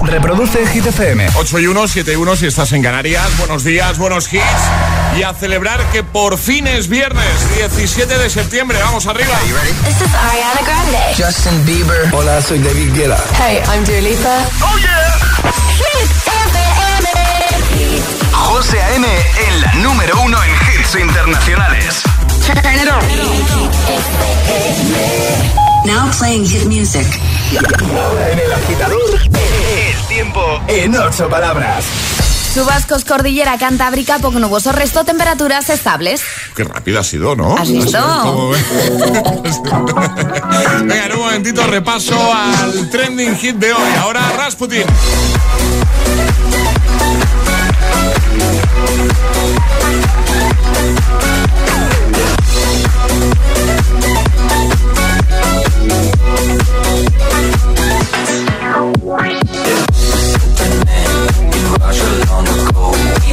Reproduce Hit FM. 8 y 1, 7 y 1 si estás en Canarias. Buenos días, buenos hits. Y a celebrar que por fin es viernes, 17 de septiembre. Vamos arriba. This is Ariana Grande. Justin Bieber. Hola, soy David Guetta. Hey, I'm Dua Lipa. ¡Oh, yeah! Hit FM. José A.M. en la número uno en hits internacionales. Turn it on. Now playing hit music. En el agitador, el tiempo en ocho palabras. Chubascos, cordillera cantábrica, poco nuboso, resto temperaturas estables. Qué rápida ha sido, ¿no? ¿Has visto? Venga, en un momentito repaso al trending hit de hoy. Ahora Rasputin.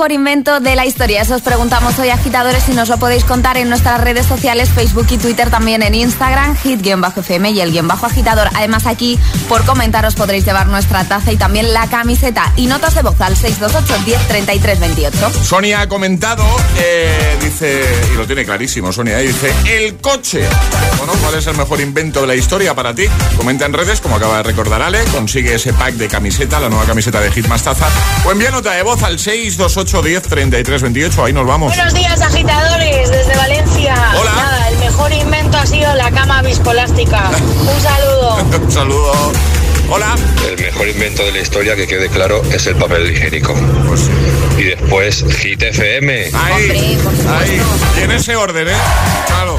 mejor invento de la historia? Eso os preguntamos hoy, agitadores, y nos lo podéis contar en nuestras redes sociales, Facebook y Twitter, también en Instagram, hit-fm y el guion bajo agitador. Además, aquí, por comentaros, podréis llevar nuestra taza y también la camiseta. Y notas de voz al 628 10 33 28. Sonia ha comentado, eh, dice, y lo tiene clarísimo Sonia, eh, dice, el coche. Bueno, ¿cuál es el mejor invento de la historia para ti? Comenta en redes, como acaba de recordar Ale, consigue ese pack de camiseta, la nueva camiseta de Hit más taza, o envía nota de voz al 628 10 33 28, ahí nos vamos. Buenos días, agitadores, desde Valencia. Hola. Nada, el mejor invento ha sido la cama viscolástica. Un saludo. Un saludo. Hola. El mejor invento de la historia, que quede claro, es el papel higiénico. Pues sí. Y después, Hit FM. Ahí, ahí. Y en ese orden, ¿eh? Claro.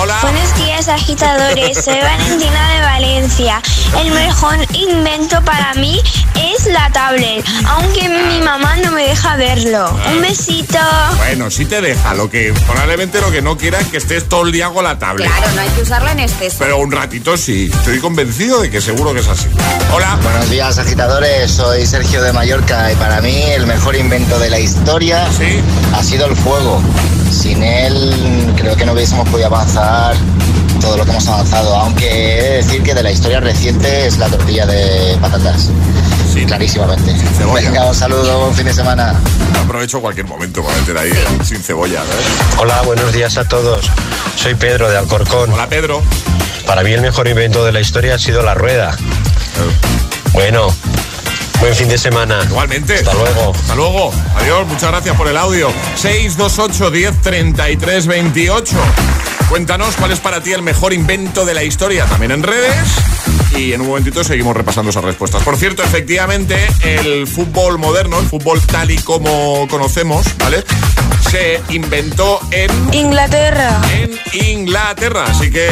Hola. Buenos días agitadores, soy Valentina de Valencia. El mejor invento para mí es es la tablet, aunque mi mamá no me deja verlo. Un besito. Bueno, sí te deja. Lo que probablemente lo que no quiera es que estés todo el día con la tablet. Claro, no hay que usarlo en exceso. Pero un ratito sí. Estoy convencido de que seguro que es así. Hola. Buenos días, agitadores. Soy Sergio de Mallorca y para mí el mejor invento de la historia Sí. ha sido el fuego. Sin él creo que no hubiésemos podido avanzar todo lo que hemos avanzado, aunque he de decir que de la historia reciente es la tortilla de patatas. Sí. Clarísimamente. cebolla. Venga, un saludo, buen fin de semana. Aprovecho cualquier momento para meter ahí eh, sin cebolla. ¿sabes? Hola, buenos días a todos. Soy Pedro de Alcorcón. Hola, Pedro. Para mí el mejor invento de la historia ha sido la rueda. Bueno, buen fin de semana. Igualmente. Hasta luego. Hasta luego. Adiós. Muchas gracias por el audio. 628 10 33 28. Cuéntanos cuál es para ti el mejor invento de la historia, también en redes. Y en un momentito seguimos repasando esas respuestas. Por cierto, efectivamente, el fútbol moderno, el fútbol tal y como conocemos, ¿vale? Se inventó en Inglaterra. en Inglaterra. Así que,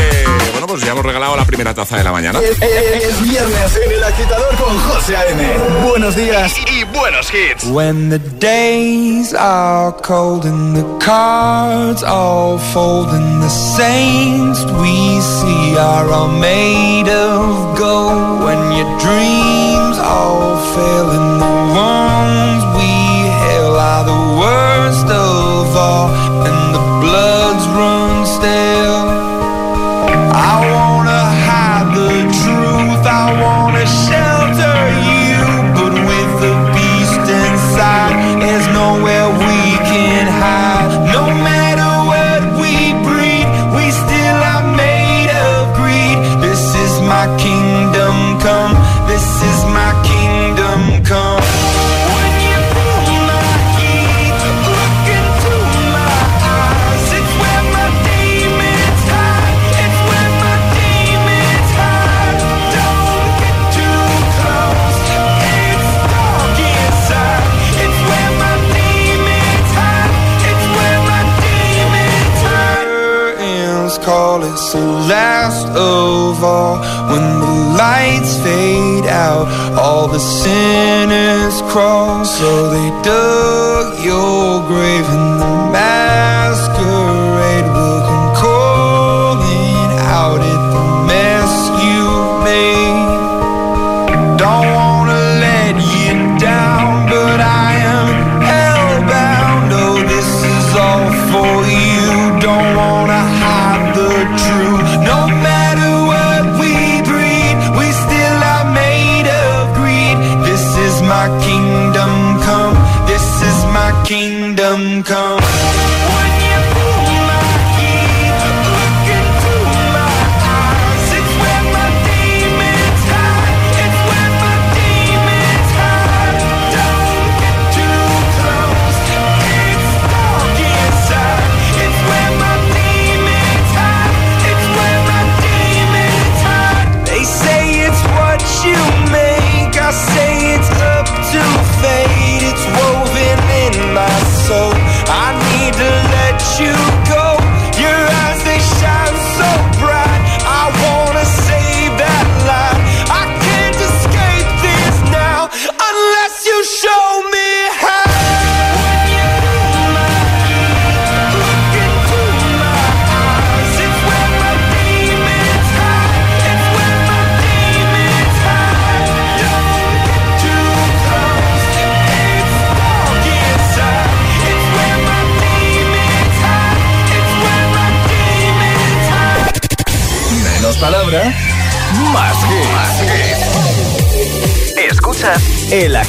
bueno, pues ya hemos regalado la primera taza de la mañana. Es, es- es viernes en el agitador con José A.M. Buenos días y buenos hits. When the days are cold and the cards all fold and the saints we see are all made of gold when your dreams all fail and the ones we hail are the worst of all last of all. When the lights fade out, all the sinners crawl. So they dug your grave and the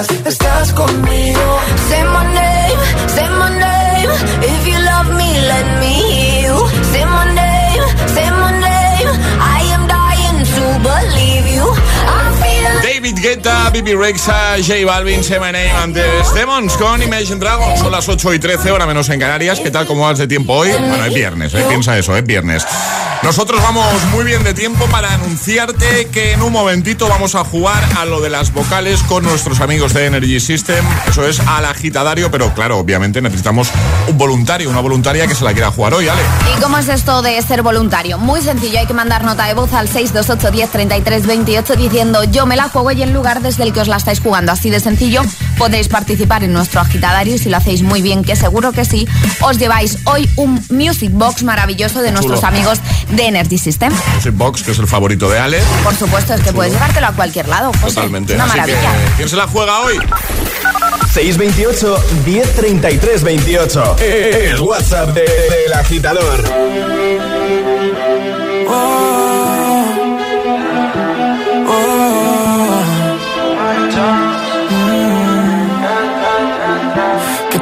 atrás, estás conmigo. Say my name, say my name. If you love me, let me hear you. Say my name, say my name. I am dying to believe you. I feel David Guetta, Bibi Rexa, J Balvin, Say My Name, antes Demons con Imagine Dragons. Son las 8 y 13, hora menos en Canarias. ¿Qué tal? ¿Cómo vas de tiempo hoy? Bueno, es viernes, ¿eh? piensa eso, es viernes. Nosotros vamos muy bien de tiempo para anunciarte que en un momentito vamos a jugar a lo de las vocales con nuestros amigos de Energy System. Eso es al agitadario, pero claro, obviamente necesitamos un voluntario, una voluntaria que se la quiera jugar hoy, ¿vale? ¿Y cómo es esto de ser voluntario? Muy sencillo, hay que mandar nota de voz al 628 10 33 28 diciendo yo me la juego y el lugar desde el que os la estáis jugando. Así de sencillo podéis participar en nuestro agitadario y si lo hacéis muy bien, que seguro que sí, os lleváis hoy un Music Box maravilloso de nuestros Chulo. amigos de Energy System. Music Box, que es el favorito de Ale. Por supuesto, es que puedes llevártelo a cualquier lado. José. Totalmente. Una Así que, maravilla. ¿quién se la juega hoy? 628 1033 28. El WhatsApp de- del agitador. ¿Qué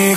Mi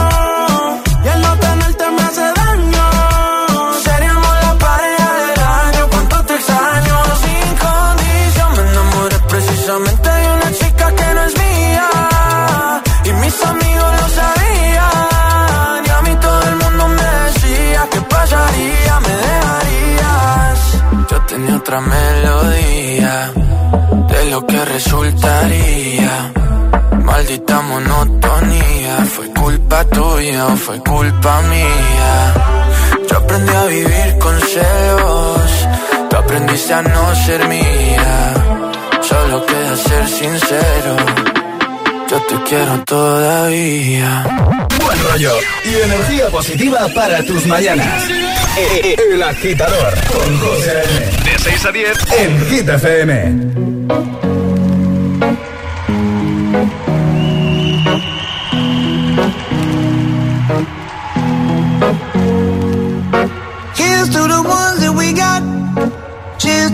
Lo que resultaría. Maldita monotonía, fue culpa tuya o fue culpa mía. Yo aprendí a vivir con celos, tú aprendiste a no ser mía. Solo queda ser sincero. yo te quiero todavía. Buen rollo y energía positiva para tus mañanas. Eh, El agitador con José. De 6 a 10 en Hit FM.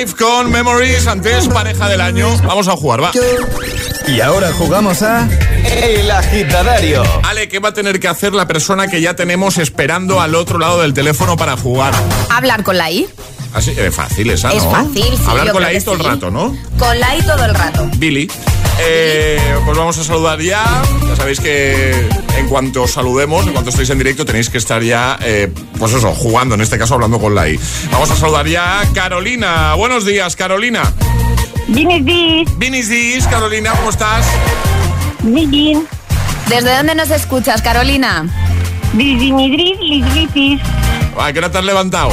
Maroon 5 con Memories, antes pareja del año. Vamos a jugar, va. Y ahora jugamos a El Agitadario. Ale, ¿qué va a tener que hacer la persona que ya tenemos esperando al otro lado del teléfono para jugar? Hablar con la I. Así, es fácil esa, ¿no? Es fácil, sí, Hablar con la I todo el rato, ¿no? Con la I todo el rato. Billy. Eh, pues vamos a saludar ya. Ya sabéis que en cuanto saludemos, en cuanto estéis en directo, tenéis que estar ya, eh, pues eso, jugando, en este caso hablando con la I. Vamos a saludar ya a Carolina. Buenos días, Carolina. Buenos días, Carolina, ¿cómo estás? Muy bien. ¿Desde dónde nos escuchas, Carolina? Desde Madrid, Lisbitis. ¿A qué hora te has levantado?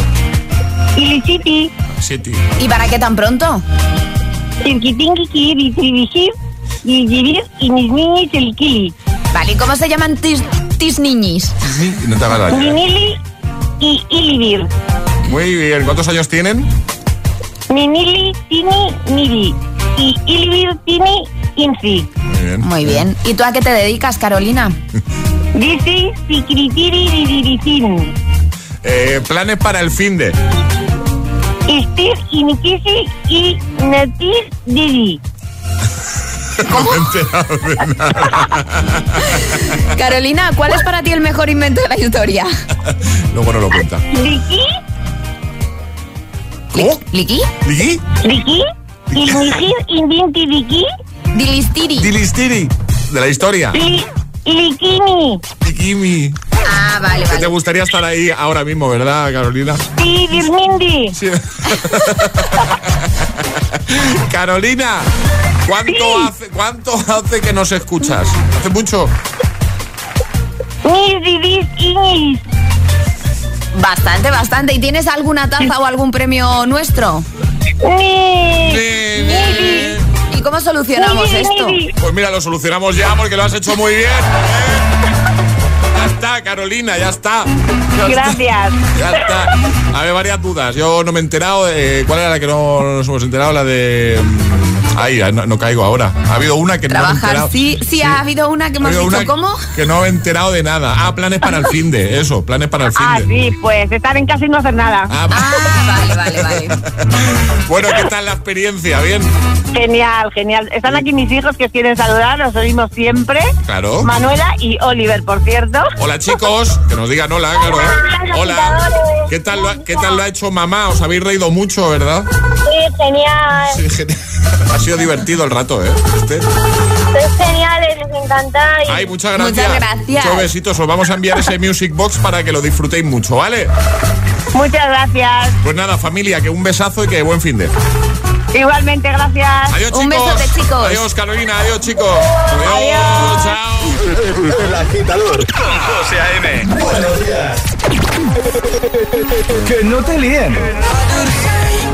Y Lisiti. Siete. ¿Y para qué tan pronto? Y mis niños el kili. Vale, ¿y cómo se llaman tis, tis niñis? No te hagas daño. Ninili y Ilivir. Muy bien, ¿cuántos años tienen? Ninili tiene Nili. Y Ilivir tiene Infi. Muy bien. Muy bien. ¿Y tú a qué te dedicas, Carolina? Dice de Dirección. Eh, planes para el fin de. Steve y Nikisi y Natir Didi. ¿Cómo? Carolina, ¿cuál es para ti el mejor invento de la historia? Luego no lo cuenta. ¿Liki? ¿Cómo? ¿Liki? ¿Liki? ¿Liki? ¿Liki? ¿Inventi Liki? Dilistiri. Dilistiri. De la historia. Likini. Likini. Ah, vale, te gustaría estar ahí ahora mismo, ¿verdad, Carolina? Sí, Birmindi. Sí. Carolina, ¿Cuánto, hace, ¿Cuánto hace que nos escuchas? ¿Hace mucho? Bastante, bastante. ¿Y tienes alguna taza o algún premio nuestro? ¿Y cómo solucionamos esto? Pues mira, lo solucionamos ya porque lo has hecho muy bien. ¿eh? Está, Carolina, ya está. Ya Gracias. está, ya está. A ver, varias dudas. Yo no me he enterado. de- ¿Cuál era la que no nos hemos enterado? La de. Ay, no, no caigo ahora. Ha habido una que no me he enterado. sí, sí, ha habido una que Ha hemos habido dicho, una ¿cómo? Que no me he enterado de nada. Ah, planes para el fin de. Eso, planes para el fin Ah, de. sí, pues estar en casa y no hacer nada. Ah, vale, vale, vale. Bueno, ¿qué tal la experiencia? ¿Bien? Genial, genial. Están aquí mis hijos que os quieren saludar, los oímos siempre. Claro. Manuela y Oliver, por cierto. Hola chicos, que nos digan hola, claro. ¿eh? Hola. ¿Qué tal, lo ha, ¿Qué tal lo ha hecho mamá? Os habéis reído mucho, ¿verdad? Sí, genial. Sí, genial. Ha sido divertido el rato, ¿eh? Este. Sois geniales, les encantáis. Ay, muchas gracias. Muchas gracias. Muchos besitos. Os vamos a enviar ese Music Box para que lo disfrutéis mucho, ¿vale? Muchas gracias. Pues nada, familia, que un besazo y que buen fin de. Igualmente, gracias. Adiós, chicos. Un besote, chicos. Adiós, Carolina. Adiós, chicos. Adiós. Chao. El agitador con José A.M. Buenos días. Que no te líen.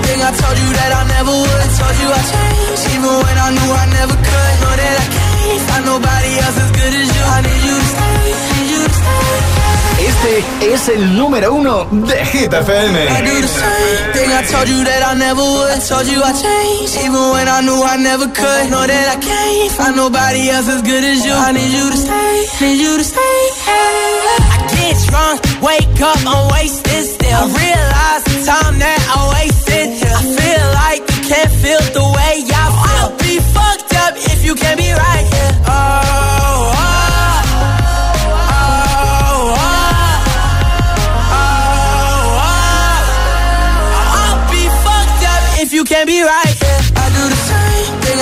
Thing I told you that I never would. Told you I changed, even when I knew I never could. Know that I can't find nobody else as good as you. I need you to stay, need you to stay. Este es el número uno de Hit I FM. do the same thing I told you that I never would. Told you I changed, even when I knew I never could. Know that I can't find nobody else as good as you. I need you to stay, need you to stay. I get drunk, wake up, I'm wasted still. I realize the time that I wasted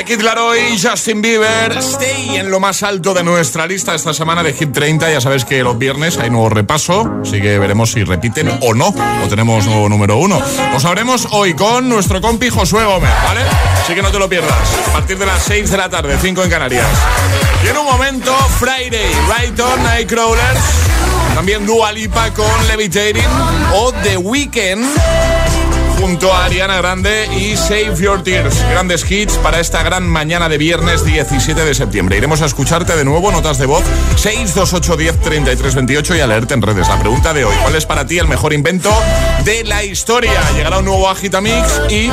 The Kid Laroi, Justin Bieber, Stay en lo más alto de nuestra lista esta semana de Hit 30. Ya sabes que los viernes hay nuevo repaso, así que veremos si repiten o no, o tenemos nuevo número uno. Lo sabremos hoy con nuestro compi Josué Gómez, ¿vale? Así que no te lo pierdas. A partir de las 6 de la tarde, 5 en Canarias. Y en un momento, Friday, Brighton, Nightcrawlers, también Dua Lipa con Levitating o The Weeknd junto a Ariana Grande y Save Your Tears. Grandes hits para esta gran mañana de viernes 17 de septiembre. Iremos a escucharte de nuevo, notas de voz 628 10 33 28 y a leerte en redes. La pregunta de hoy, ¿cuál es para ti el mejor invento de la historia? Llegará un nuevo Agitamix y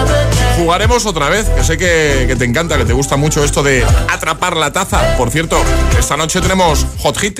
jugaremos otra vez, que sé que, que te encanta, que te gusta mucho esto de atrapar la taza. Por cierto, esta noche tenemos Hot Hit.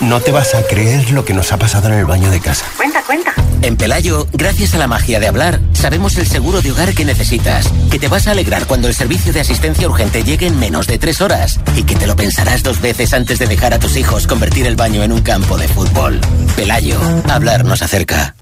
No te vas a creer lo que nos ha pasado en el baño de casa. Cuenta, cuenta. En Pelayo, gracias a la magia de hablar, sabemos el seguro de hogar que necesitas, que te vas a alegrar cuando el servicio de asistencia urgente llegue en menos de tres horas y que te lo pensarás dos veces antes de dejar a tus hijos convertir el baño en un campo de fútbol. Pelayo, hablar nos acerca.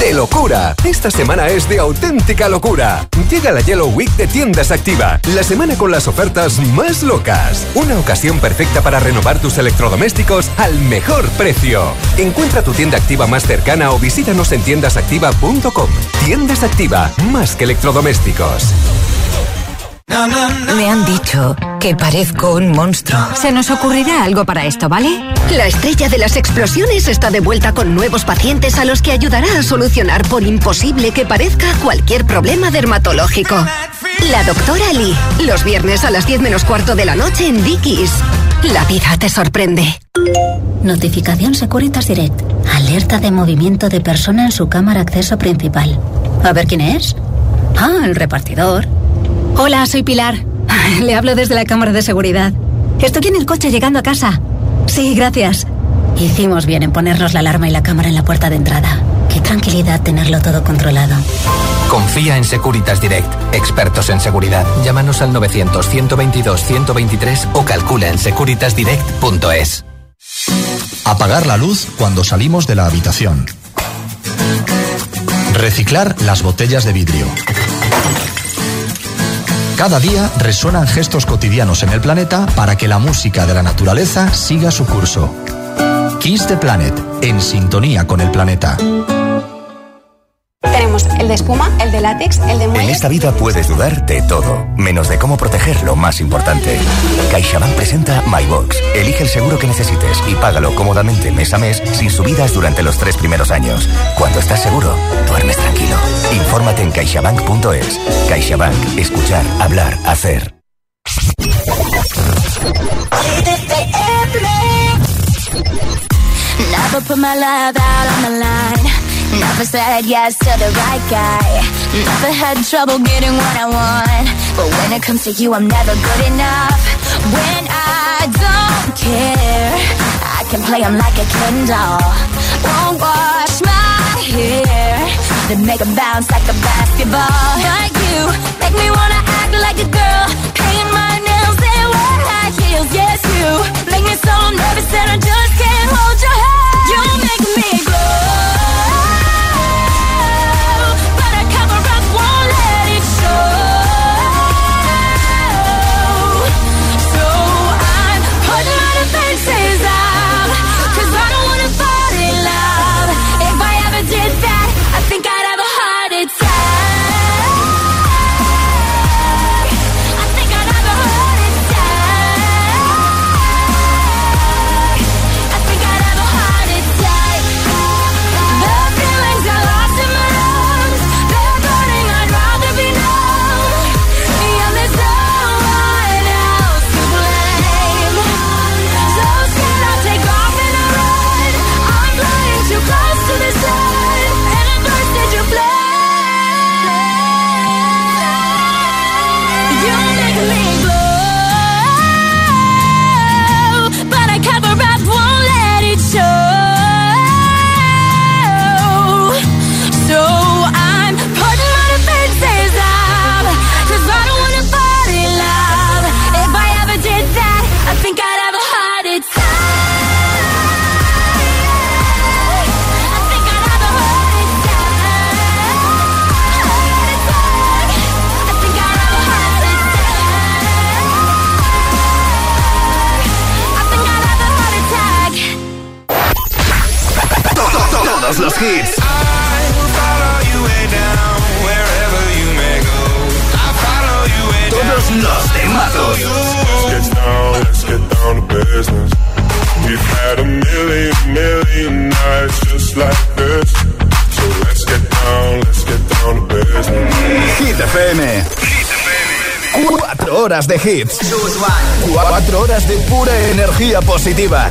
De locura. Esta semana es de auténtica locura. Llega la Yellow Week de Tiendas Activa, la semana con las ofertas más locas. Una ocasión perfecta para renovar tus electrodomésticos al mejor precio. Encuentra tu tienda activa más cercana o visítanos en tiendasactiva.com. Tiendas Activa, más que electrodomésticos. Me han dicho que parezco un monstruo. Se nos ocurrirá algo para esto, ¿vale? La estrella de las explosiones está de vuelta con nuevos pacientes a los que ayudará a solucionar por imposible que parezca cualquier problema dermatológico. La doctora Lee, los viernes a las 10 menos cuarto de la noche en Dickies. La vida te sorprende. Notificación Securitas Direct. Alerta de movimiento de persona en su cámara acceso principal. A ver quién es. Ah, el repartidor. Hola, soy Pilar. Le hablo desde la cámara de seguridad. Estoy en el coche llegando a casa. Sí, gracias. Hicimos bien en ponernos la alarma y la cámara en la puerta de entrada. Qué tranquilidad tenerlo todo controlado. Confía en Securitas Direct, expertos en seguridad. Llámanos al 900-122-123 o calcula en securitasdirect.es. Apagar la luz cuando salimos de la habitación. Reciclar las botellas de vidrio. Cada día resuenan gestos cotidianos en el planeta para que la música de la naturaleza siga su curso. Kiss the Planet, en sintonía con el planeta. Tenemos el de espuma, el de látex, el de muelle. En esta vida puedes dudar de todo, menos de cómo proteger lo más importante. CaixaBank presenta MyBox. Elige el seguro que necesites y págalo cómodamente mes a mes sin subidas durante los tres primeros años. Cuando estás seguro, duermes. Infórmate en caixabank.es. CaixaBank. Escuchar, hablar, hacer. Never put my love out on the line. Never said yes to the right guy. Never had trouble getting what I want. But when it comes to you, I'm never good enough. When I don't care, I can play 'em like a Ken doll. Won't wash my then make 'em bounce like a basketball. Like you, make me wanna act like a girl. Paint my nails and wear high heels. Yes, you make me so nervous that I just can't hold your hand. You make me glow. Get down to business. Hit FM. Cuatro horas de hits. Cuatro horas de pura energía positiva.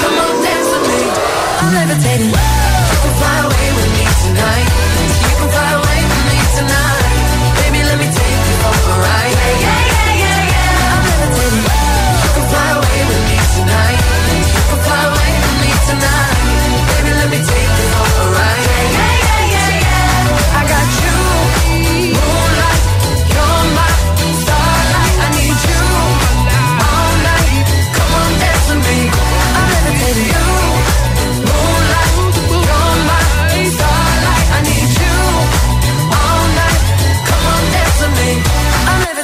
Come on, dance with me. I'm levitating. You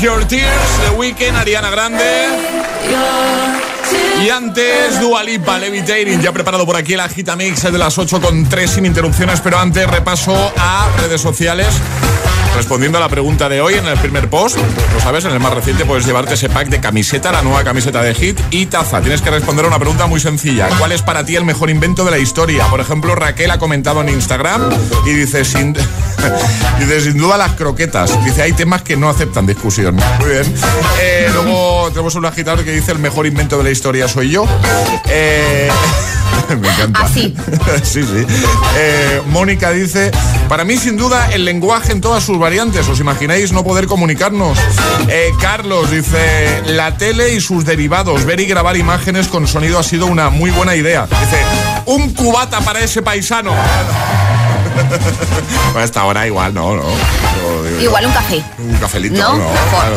Your Tears, The Weeknd, Ariana Grande. Y antes, Dua Lipa, Levitating, ya preparado por aquí el Agitamix de las 8 con 3 sin interrupciones, pero antes repaso a redes sociales. Respondiendo a la pregunta de hoy en el primer post, lo sabes, en el más reciente puedes llevarte ese pack de camiseta, la nueva camiseta de Hit y taza. Tienes que responder a una pregunta muy sencilla. ¿Cuál es para ti el mejor invento de la historia? Por ejemplo, Raquel ha comentado en Instagram y dice, sin, Dice, sin duda las croquetas. Dice, hay temas que no aceptan discusión. Muy bien. Eh, luego tenemos un agitador que dice, el mejor invento de la historia soy yo. Eh, me encanta. Así. sí, sí. Eh, Mónica dice, para mí sin duda el lenguaje en todas sus variantes. ¿Os imagináis no poder comunicarnos? Eh, Carlos dice, la tele y sus derivados. Ver y grabar imágenes con sonido ha sido una muy buena idea. Dice, un cubata para ese paisano. Bueno, hasta ahora igual, no, no. Digo, Igual un café. un cafelito, ¿No? ¿no? claro.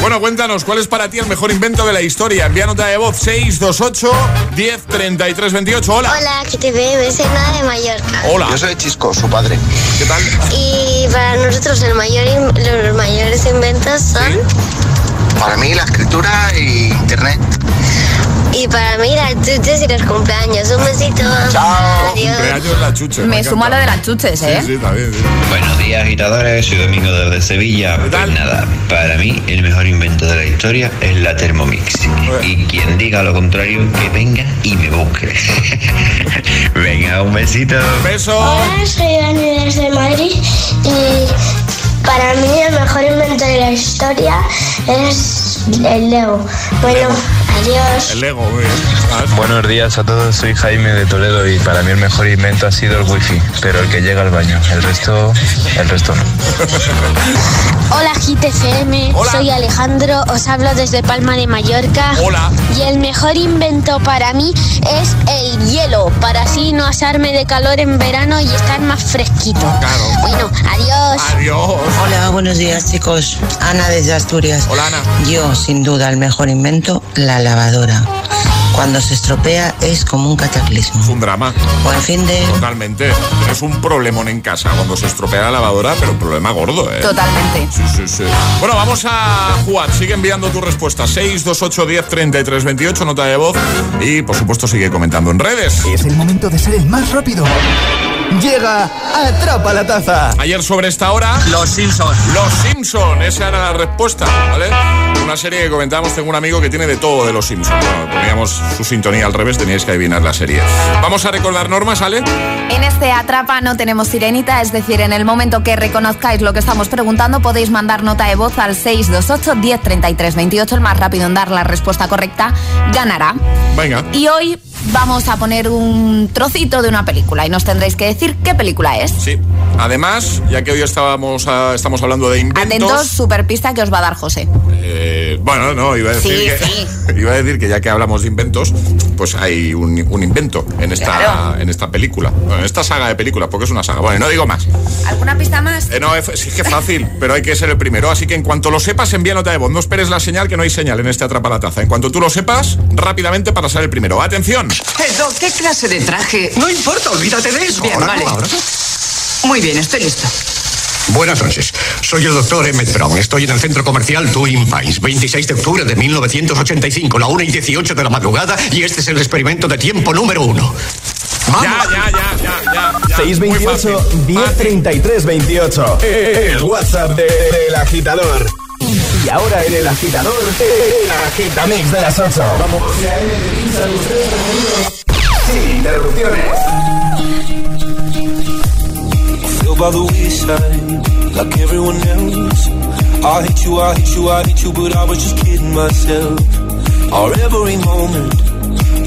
Bueno, cuéntanos, ¿cuál es para ti el mejor invento de la historia? Envía nota de voz 628 10 33 28. Hola. Hola, que te veo, soy Nada de Mallorca. Hola. Yo soy Chisco, su padre. ¿Qué tal? Y para nosotros el mayor los mayores inventos son... Para mí la escritura y internet. Y para mí las chuches y los cumpleaños. Un besito. Chao. Adiós. Cumpleaños la chuche. Me encanta. sumo a lo de las chuches, ¿eh? Sí, sí, también. sí. Buenos días, agitadores. Soy Domingo desde Sevilla. Pues nada, para mí el mejor invento de la historia es la Thermomix. Y quien diga lo contrario, que venga y me busque. venga, un besito. Beso. Hola, soy Dani desde Madrid y para mí el mejor invento de la historia es el Lego. Bueno, adiós. El Lego, muy bien. Buenos días a todos, soy Jaime de Toledo y para mí el mejor invento ha sido el wifi, pero el que llega al baño, el resto, el resto no. Hola GTFM, soy Alejandro, os hablo desde Palma de Mallorca. Hola. Y el mejor invento para mí es el hielo, para así no asarme de calor en verano y estar más fresquito. Claro. Bueno, adiós. Adiós. Hola, buenos días chicos. Ana desde Asturias. Hola, Ana. Yo, sin duda, el mejor invento, la lavadora. Cuando se estropea es como un cataclismo. Es un drama. Buen fin de... Totalmente. Es un problemón en casa cuando se estropea la lavadora, pero un problema gordo, ¿eh? Totalmente. Sí, sí, sí. Bueno, vamos a jugar. Sigue enviando tu respuesta. 628 10 33 28, nota de voz. Y, por supuesto, sigue comentando en redes. Es el momento de ser el más rápido. Llega Atrapa la Taza. Ayer sobre esta hora... Los Simpsons. Los Simpson, esa era la respuesta, ¿vale? Una serie que comentábamos, tengo un amigo que tiene de todo de los Simpson. Bueno, poníamos su sintonía al revés, teníais que adivinar la serie. Vamos a recordar normas, ¿Ale? En este Atrapa no tenemos sirenita, es decir, en el momento que reconozcáis lo que estamos preguntando, podéis mandar nota de voz al 628 1033 28. El más rápido en dar la respuesta correcta ganará. Venga. Y hoy vamos a poner un trocito de una película y nos tendréis que decir qué película es. Sí. Además, ya que hoy estábamos a- estamos hablando de inventos... Atentos, super pista que os va a dar José. eh, bueno, no, iba a decir Sí, que... sí. Iba a decir que ya que hablamos de inventos, pues hay un, un invento en esta, Claro. en esta película. Bueno, en esta saga de películas, porque es una saga. Bueno, no digo más. ¿Alguna pista más? Eh, no, es, sí que fácil, pero hay que ser el primero. Así que en cuanto lo sepas, envía nota de voz. No esperes la señal, que no hay señal en este Atrapa la Taza. En cuanto tú lo sepas, rápidamente para ser el primero. ¡Atención! Edo, ¿qué clase de traje? No importa, olvídate de eso. Bien, Ahora vale. no, ahora Muy bien, estoy listo. Buenas noches. Soy el doctor Emmett Brown. Estoy en el centro comercial Twin Pines, 26 de octubre de 1985, la 1 y 18 de la madrugada, y este es el experimento de tiempo número uno. Ya, ya, ya, ya, ya. ya. 628 1033 28. El WhatsApp de- del agitador. Y ahora en el agitador, el agitamix de las 8. Vamos. Sin interrupciones. I hate you, I hate you, I hate you, but I was just kidding myself. Our every moment,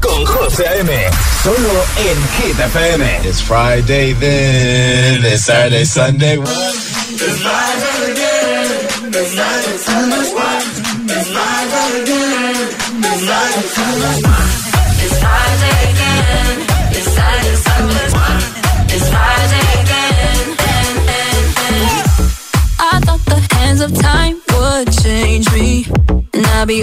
Con José A.M. Solo en Hit FM. It's Friday then, it's Saturday, Sunday. It's Friday again, it's Friday, Sunday. It's Friday again, it's Friday, Sunday. It's Friday again, it's Saturday, Sunday. It's Friday again. I thought the hands of time would change me, and I'll be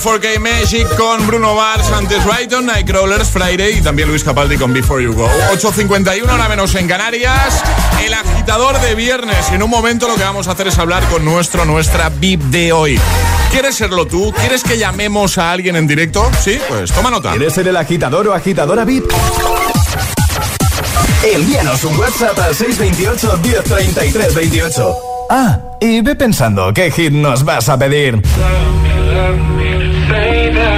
4K Magic con Bruno Mars, antes Brighton, Nightcrawlers, Friday y también Luis Capaldi con Before You Go. 8.51, hora menos en Canarias. El agitador de viernes. En un momento lo que vamos a hacer es hablar con nuestro, nuestra VIP de hoy. ¿Quieres serlo tú? ¿Quieres que llamemos a alguien en directo? Sí, pues toma nota. ¿Quieres ser el agitador o agitadora VIP? Envíanos un WhatsApp al 628 1033 28. Ah, y ve pensando qué hit nos vas a pedir.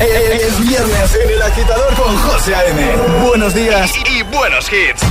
Es, viernes en el agitador con José A.M. Buenos días y buenos hits.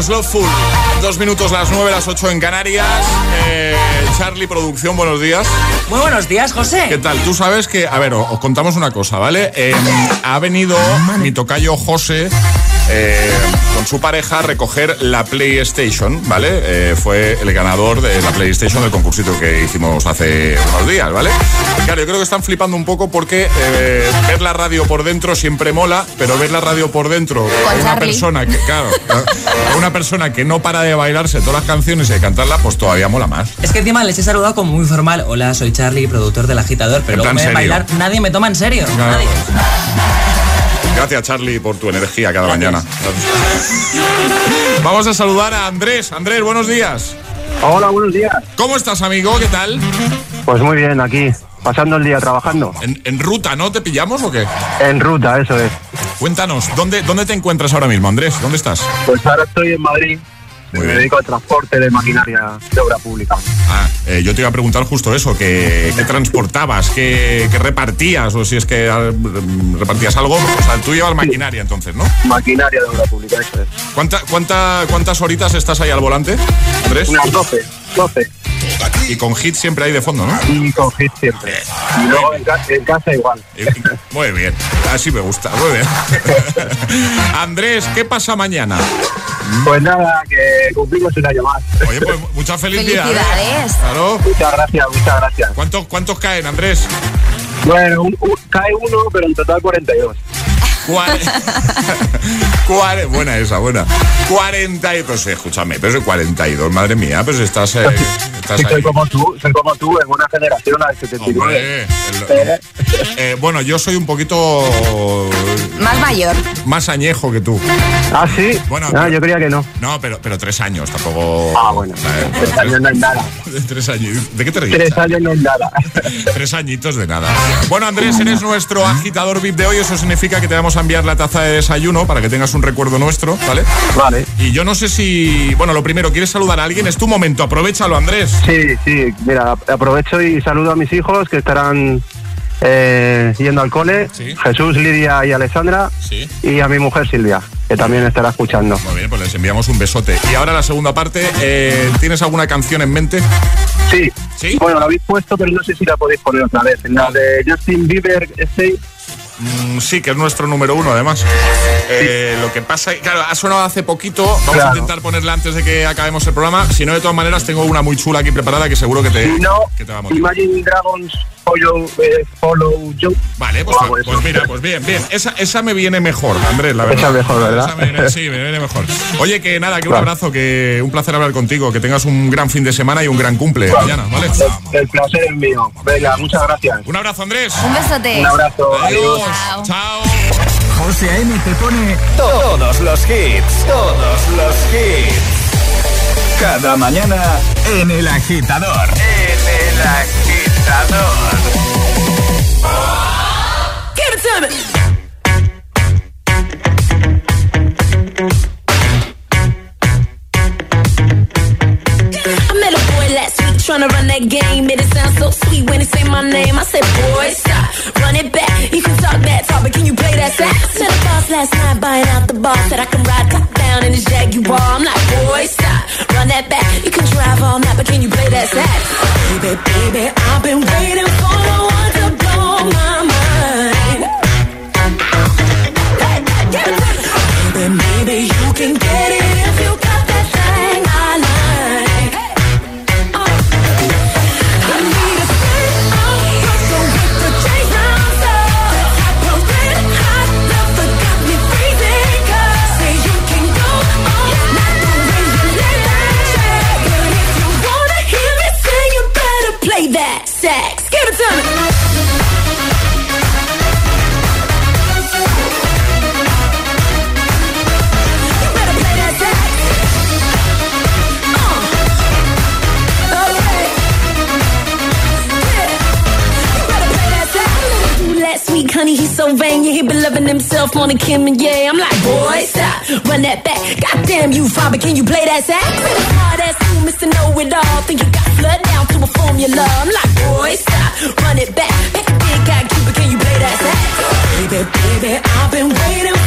Colors Loveful. Dos minutos las nueve, las ocho en Canarias. Eh, Charlie Producción, buenos días. Muy buenos días, José. ¿Qué tal? Tú sabes que, a ver, os contamos una cosa, ¿vale? Eh, ha venido mi tocayo José eh, con su pareja a recoger la PlayStation, ¿vale? Eh, fue el ganador de la PlayStation del concursito que hicimos hace unos días, ¿vale? Claro, yo creo que están flipando un poco porque eh, ver la radio por dentro siempre mola, pero ver la radio por dentro Con una Charlie. persona que, claro, a una persona que no para de bailarse todas las canciones y de cantarlas, pues todavía mola más. Es que encima les he saludado como muy formal. Hola, soy Charlie, productor del agitador, pero En luego plan me bailar, nadie me toma en serio. Claro. Nadie. Gracias, Charlie, por tu energía cada mañana. Vamos a saludar a Andrés. Andrés, buenos días. Hola, buenos días. ¿Cómo estás, amigo? ¿Qué tal? Pues muy bien, aquí, pasando el día trabajando. En, en ruta, ¿no? ¿Te pillamos o qué? En ruta, eso es. Cuéntanos, ¿dónde, ¿dónde te encuentras ahora mismo, Andrés? ¿Dónde estás? Pues ahora estoy en Madrid. Muy me bien. dedico al transporte de maquinaria de obra pública. Ah, eh, yo te iba a preguntar justo eso, ¿qué transportabas? ¿Qué, qué repartías? O si es que ah, repartías algo. O sea, tú llevas maquinaria entonces, ¿no? Maquinaria de obra pública, eso es. ¿Cuánta, cuánta, ¿Cuántas horitas estás ahí al volante, Andrés? Unas 12, 12. Y con hit siempre hay de fondo, ¿no? Y con hit siempre. Y luego en, ca- en casa igual. Muy bien, así me gusta, muy bien. Andrés, ¿qué pasa mañana? Pues nada, que cumplimos un año más. Oye, pues muchas felicidades. Felicidades. Claro. Muchas gracias, muchas gracias. ¿Cuántos, ¿Cuántos caen, Andrés? Bueno, un- un- cae uno, pero en total 42. Cuare- buena esa, buena. 40 y pues escúchame, pero es 42, madre mía, pues estás, eh, estás Sí, soy ahí. como tú, soy como tú, en una generación, del 79. Hombre, el- eh, bueno, yo soy un poquito Más mayor. más añejo que tú. Ah, sí. Bueno, ah, pero- yo creía que no. No, pero, pero tres años, tampoco. Ah, bueno. Tres años no es nada. Tres años. ¿De qué te ríes? Tres años no es nada. Tres añitos de nada. Bueno, Andrés, eres nuestro agitador VIP de hoy. Eso significa que te vamos a enviar la taza de desayuno para que tengas un recuerdo nuestro, ¿vale? Vale. Y yo no sé si. Bueno, lo primero, ¿quieres saludar a alguien? Es tu momento, aprovechalo, Andrés. Sí, sí, mira, aprovecho y saludo a mis hijos que estarán eh, yendo al cole, Jesús, Lidia y Alessandra, Sí. y a mi mujer Silvia, que también estará escuchando. Muy bien, pues les enviamos un besote. Y ahora la segunda parte, eh, ¿tienes alguna canción en mente? Sí. ¿Sí? Bueno, la habéis puesto, pero no sé si la podéis poner otra vez. En la de Justin Bieber, Stay. Mm, sí, que es nuestro número uno, además. Eh, Lo que pasa, claro, ha sonado hace poquito. Vamos a intentar ponerla antes de que acabemos el programa. Si no, de todas maneras, tengo una muy chula aquí preparada que seguro que te, Si no, que te va a motivar. Imagine Dragons Follow, eh, follow You. Vale, pues, pues mira, pues bien, bien. Esa, esa me viene mejor, Andrés, la verdad. Esa mejor, ¿verdad? Esa me viene- sí, me viene mejor. Oye, que nada, que un abrazo, que un placer hablar contigo, que tengas un gran fin de semana y un gran cumple mañana, ¿vale? El placer es mío. Venga, muchas gracias. Un abrazo, Andrés. Un besote. Un abrazo. Adiós. Chao. Chao. José A.M. te pone todos los hits, todos los hits. Cada mañana en El Agitador. En El Agitador. Give it to me. Week tryna run that game. Made it sound so sweet when he say my name. I said, boy, stop, run it back. You can talk that talk, but can you play that sax? Met a boss last night buying out the bar. Said I can ride top down in his Jaguar. I'm like, boy, stop, run that back. You can drive all night, but can you play that sax? Baby, baby, I've been waiting for Last honey, he's so vain. Yeah, he been loving himself on a Kim and yeah. I'm like, boy, stop, run that back. Goddamn you, but can you play that sax? Hard ass you, Mr. Know It All. Think you got flood down to a formula. I'm like, boy, stop, run it back. Make a big guy but can you play that sax? Baby, baby, I've been waiting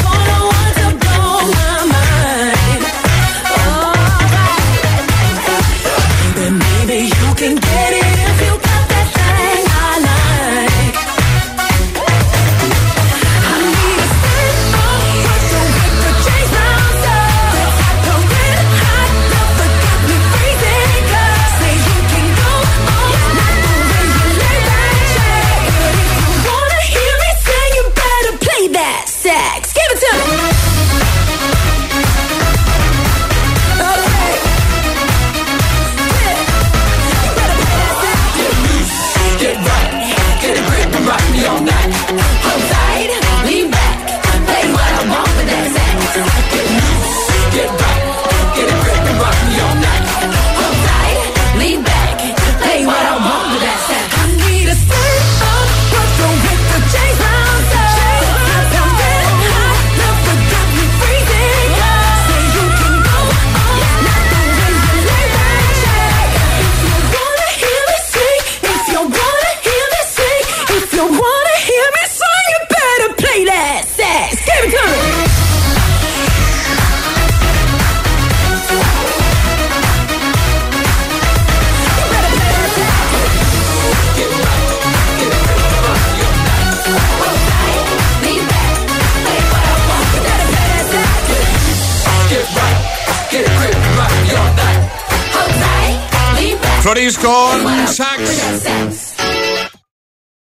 Floris con Sax.